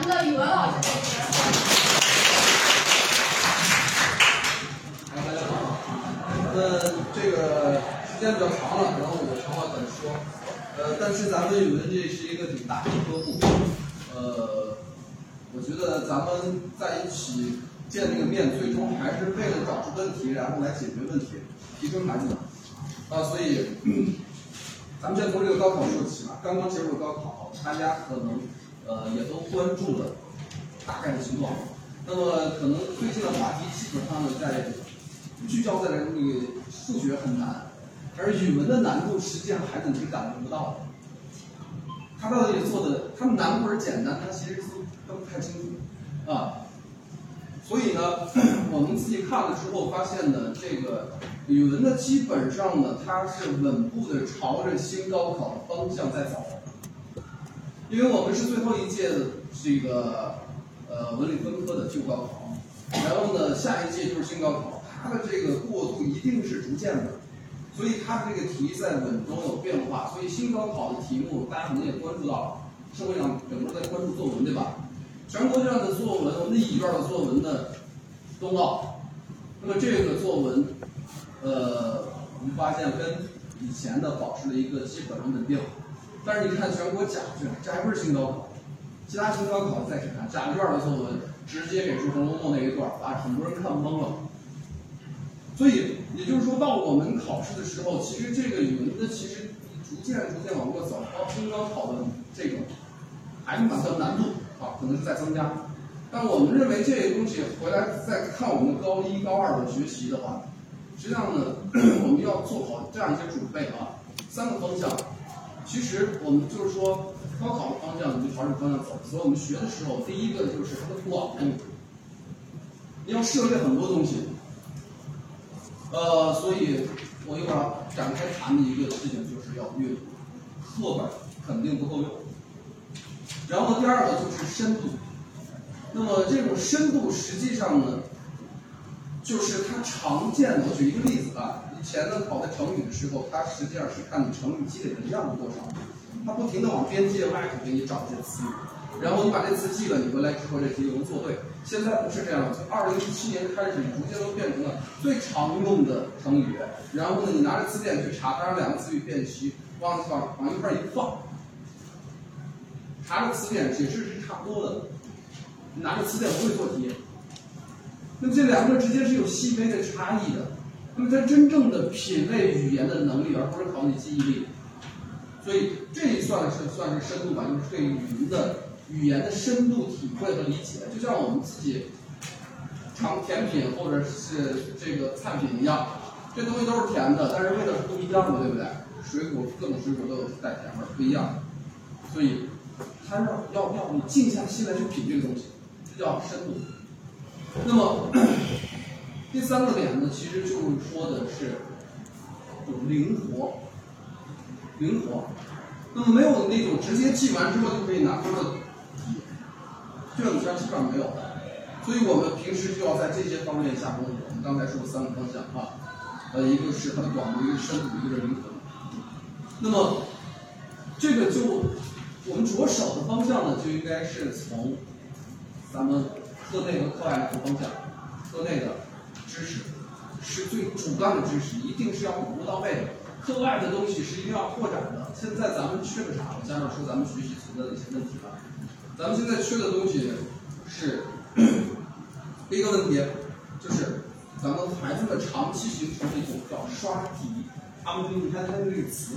咱们的语文老师。大家好。呃，这个时间比较长了，然后我长话短说。呃，但是咱们语文这是一个挺大的科目。呃，我觉得咱们在一起见这个面，最终还是为了找出问题，然后来解决问题，提升孩子的。啊，所以，咱们先从这个高考说起吧。刚刚结束高考，大家可能呃也都关注了大概的情况。那么可能最近的话题基本上呢在聚焦在那个数学很难，而语文的难度实际上孩子你是感觉不到的。他到底做的，他难或者简单，他其实都分不太清楚啊。所以呢，我们自己看了之后发现呢，这个语文呢，基本上呢，它是稳步的朝着新高考的方向在走。因为我们是最后一届的这个呃文理分科的旧高考，然后呢，下一届就是新高考，它的这个过渡一定是逐渐的，所以它的这个题在稳中有变化，所以新高考的题目大家可能也关注到了，社会上整个在关注作文，对吧？全国卷的作文，我们的一卷的作文的冬奥，那么这个作文，呃，我们发现跟以前的保持了一个基本上稳定。但是你看全国甲卷，这还不是新高考，其他新高考再去看甲卷的作文，直接给出《红楼梦》那一段，把很多人看懵了。所以也就是说到我们考试的时候，其实这个语文的其实逐渐逐渐往过走，到新高考的这个还是蛮的难度啊，可能是在增加。但我们认为这个东西回来再看我们高一高二的学习的话，实际上呢，我们要做好这样一些准备啊，三个方向。其实我们就是说，高考的方向你就朝这个方向走。所以我们学的时候，第一个就是它的广度，你要涉猎很多东西。呃，所以我一会儿展开谈的一个事情就是要阅读，课本肯定不够用。然后第二个就是深度，那么这种深度实际上呢，就是它常见的。我举一个例子啊，以前呢考的成语的时候，它实际上是看你成语积累的量有多少，它不停的往边界外头给你找一些词语，然后你把这词记了，你回来之后这题就能做对。现在不是这样了，从二零一七年开始，逐渐都变成了最常用的成语。然后呢，你拿着词典去查，当然两个词语变齐，往往往一块一放，查个词典解释是差不多的，你拿着词典不会做题。那这两个之间是有细微的差异的。那么它真正的品味语言的能力，而不是考你记忆力。所以这算是算是深度吧，就是对语文的。语言的深度体会和理解，就像我们自己尝甜品或者是这个菜品一样，这东西都是甜的，但是味道是不一样的，对不对？水果各种水果都有带甜味，不一样。所以，它要要要你静下心来去品这个东西，这叫深度。那么第三个点呢，其实就是说的是灵活，灵活。那么没有那种直接记完之后就可以拿分的。卷子上基本上没有的，所以我们平时就要在这些方面下功夫。我们刚才说的三个方向啊，呃，一个是它的广度，一个是深度，一个是灵活。那么这个就我们着手的方向呢，就应该是从咱们课内和课外两个方向。课内的知识是最主干的知识，一定是要巩固到位的。课外的东西是一定要扩展的。现在咱们缺个啥？我家长说咱们学习存在的一些问题吧。咱们现在缺的东西是第 一个问题，就是咱们孩子们长期形成的一种叫刷题。他们就你看他的这个词，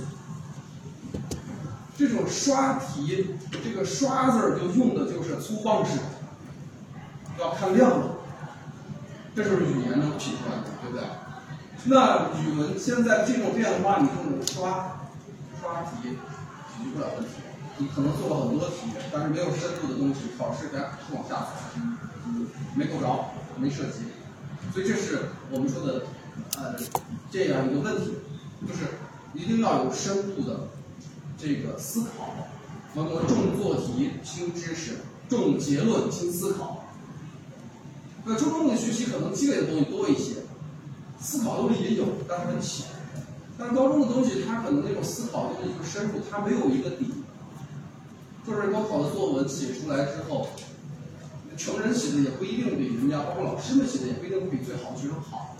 这种刷题，这个刷字儿就用的就是粗放式，要看量的，这就是语言能品出来的，对不对？那语文现在这种变化，你这种刷刷题解决不了问题。你可能做了很多题，但是没有深度的东西，考试该往下走，没够着，没涉及，所以这是我们说的，呃，这样一个问题，就是一定要有深度的这个思考，我们重做题轻知识，重结论轻思考。那初中的学习可能积累的东西多一些，思考能力也有，但是很浅。但高中的东西，它可能那种思考的一个深入，它没有一个底。就是高考的作文写出来之后，成人写的也不一定比人家，包括老师们写的也不一定比最好的学生好，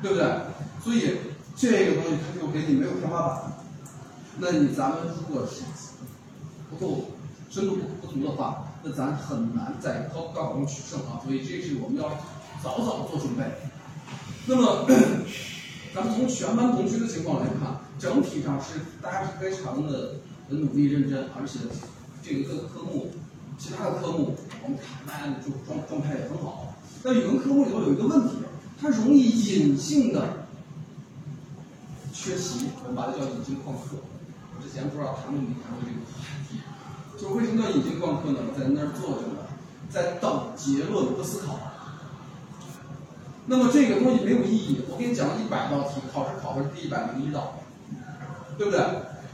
对不对？所以这个东西它就给你没有天花板。那你咱们如果是不够深度不足的话，那咱很难在高高考中取胜啊。所以这是我们要早早做准备。那么，咱们从全班同学的情况来看，整体上是大家是非常的很努力认真，而且这个各个科目，其他的科目我们看大家的状状状态也很好。但语文科目里头有一个问题，它容易隐性的缺席，我们把它叫隐性旷课。我之前不知道谈过没谈过这个话题，就为什么叫隐性旷课呢？在那儿坐着呢，在等结论不思考。那么这个东西没有意义。我给你讲了一百道题，考试考的是第一百零一道，对不对？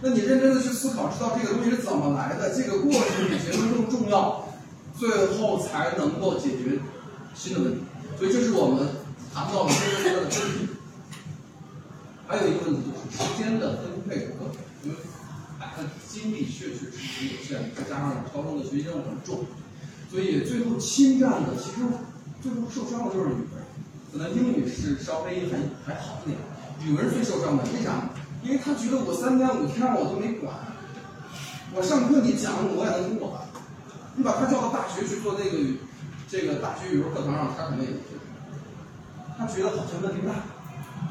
那你认真的去思考，知道这个东西是怎么来的，这个过程比结论更重要，最后才能够解决新的问题。所以这是我们谈到的这个的问题。还有一个问题就是时间的分配和，因为精力，加上高中的学习任务很重，所以最后侵占的其实最后受伤的就是语文。可能英语是稍微还还好一点，语文最受伤的，为啥？因为他觉得我三天五天我都没管，我上课你讲我也能听懂，你把他叫到大学去做那个这个大学语文课堂上，他可能也不会，他觉得好像问题不大，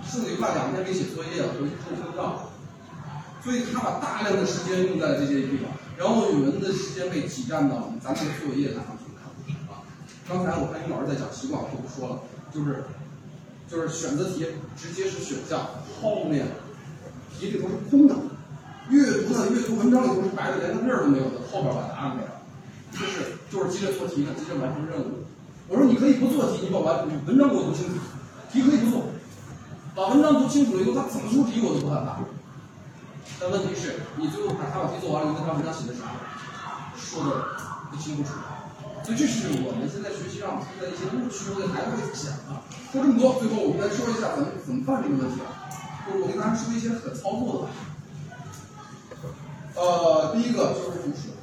剩下快两天没写作业了，回去听不到，所以他把大量的时间用在了这些地方，然后语文的时间被挤占到咱们的作业上去看啊。刚才我看于老师在讲习惯，我就不说了。就是，就是选择题直接是选项，后面题里头是空的。阅读呢，阅读文章里头是白的，连个字儿都没有的，后边把答案给了。就是就是急着做题呢，急着完成任务。我说你可以不做题，你把完文章给我读清楚，题可以不做，把文章读清楚了以后，他怎么出题我都不害怕。但问题是你最后把他把题做完了，你跟他文章写的啥，说的不清不楚。所以这是我们现在学习上存在一些误区，我给孩子会讲啊。说这么多，最后我们来说一下怎么怎么办这个问题啊。就是我给大家说一些可操作的。呃，第一个就是读书。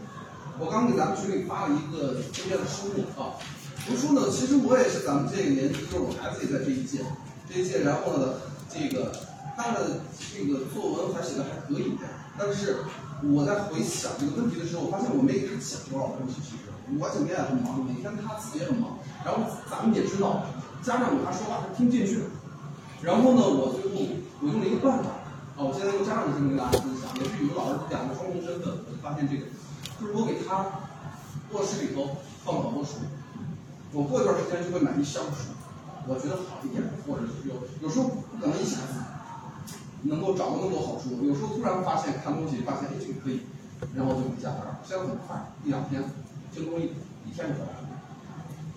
我刚给咱们群里发了一个推荐的书目啊。读书呢，其实我也是咱们这一年，就是我孩子也在这一届，这一届，然后呢，这个他的这个作文还写的还可以，但是我在回想这个问题的时候，我发现我没给他讲多少东西，其实。我整天也很忙，每天他自己也很忙。然后咱们也知道，家长有他说话他听不进去。然后呢，我最后我用了一个办法啊，我现在用家长的身份跟大家分享，也是语文老师两个双重身份，我就发现这个，就是我给他卧室里头放好多书，我过一段时间就会买一箱书，我觉得好一点，或者是有有时候不可能一下子能够找到那么多好书，有时候突然发现看东西发现哎这个可以，然后就给加单，现在很快一两天。京东一一天就回来了，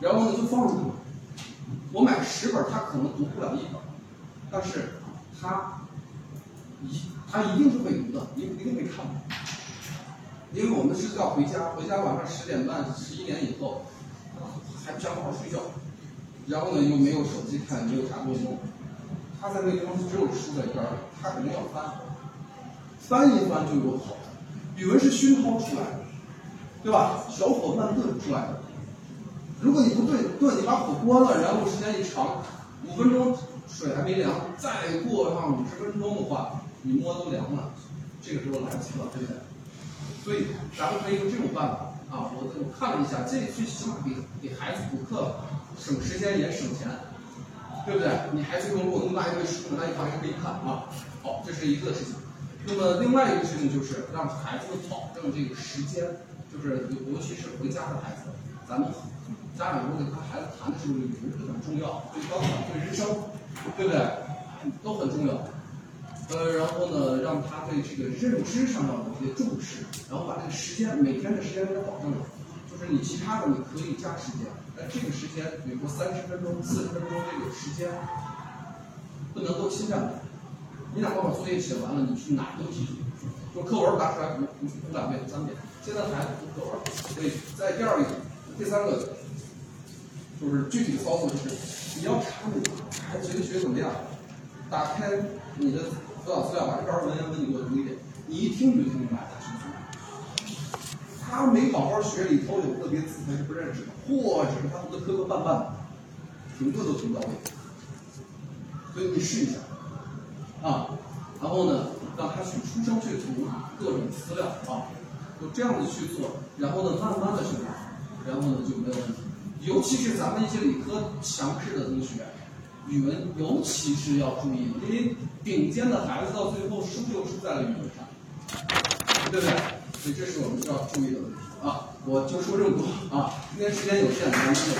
然后呢就放着我买十本，他可能读不了一本，但是他一他一定是会读的，一一定会看的。因为我们是要回家，回家晚上十点半、十一点以后，还不想好好睡觉，然后呢又没有手机看，没有啥东西，他在那地方只有书在边儿，他肯定要翻，翻一翻就有好的。语文是熏陶出来的。对吧？小火慢炖出来的。如果你不炖炖，你把火关了，然后时间一长，五分钟水还没凉，再过上五十分钟的话，你摸都凉了，这个时候来不及了，对不对？所以咱们可以用这种办法啊。我我看了一下，这最起码给给孩子补课省时间也省钱，对不对？你孩子如果那么大一堆书，那一放也可以看啊。好，这是一个事情。那么另外一个事情就是让孩子保证这个时间。就是尤其是回家的孩子，咱们家长如果跟孩子谈的时候，语文很重要，对高考、对人生，对不对？都很重要。呃，然后呢，让他对这个认知上要有一些重视，然后把这个时间每天的时间给他保证了。就是你其他的你可以加时间，但这个时间，比如说三十分钟、四十分钟这个时间，不能够侵占。你哪怕把作业写完了，你去哪都记住。就课文答出来读读读两遍、读三遍。现在孩子读课文，所以在第二个、第三个，就是具体的操作，就是你要查你孩子学习学怎么样，打开你的辅导资料，把这篇文言文你给我读一遍，你一听你就听明白了。他没好好学，里头有个别字他是不认识的，或者是他读的磕磕绊绊的，停顿都停不到位。所以你试一下，啊，然后呢，让他去出声去读各种资料啊，就这样子去做，然后呢，慢慢的去来，然后呢就没有问题。尤其是咱们一些理科强势的同学，语文尤其是要注意，因为顶尖的孩子到最后输就输在了语文上，对不对？所以这是我们需要注意的问题啊我就说这么多啊因为时间有限咱们就是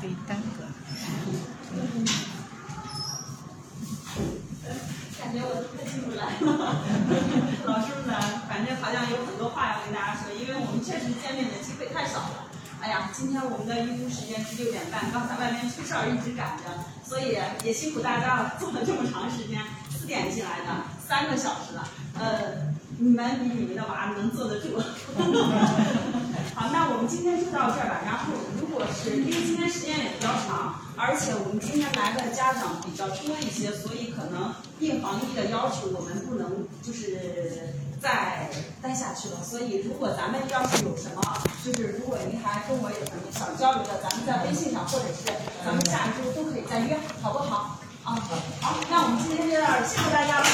得耽搁感觉我都进不来老师们呢反正好像有很多话要跟大家说因为我们确实见面的机会太少了。哎呀今天我们的预估时间是六点半，刚才外面出事儿一直赶着，所以也辛苦大家了，坐了这么长时间，四点进来的，三个小时了，呃，你们比你们的娃能坐得住。好，那我们今天就到这儿吧。然后，如果是因为今天时间也比较长，而且我们今天来的家长比较多一些，所以可能应行一的要求我们不能就是。再待下去了，所以如果咱们要是有什么，就是如果您还跟我有什么想交流的，咱们在微信上或者是咱们下一周都可以再约，好不好？啊，好，那我们今天就到这儿，谢谢大家了。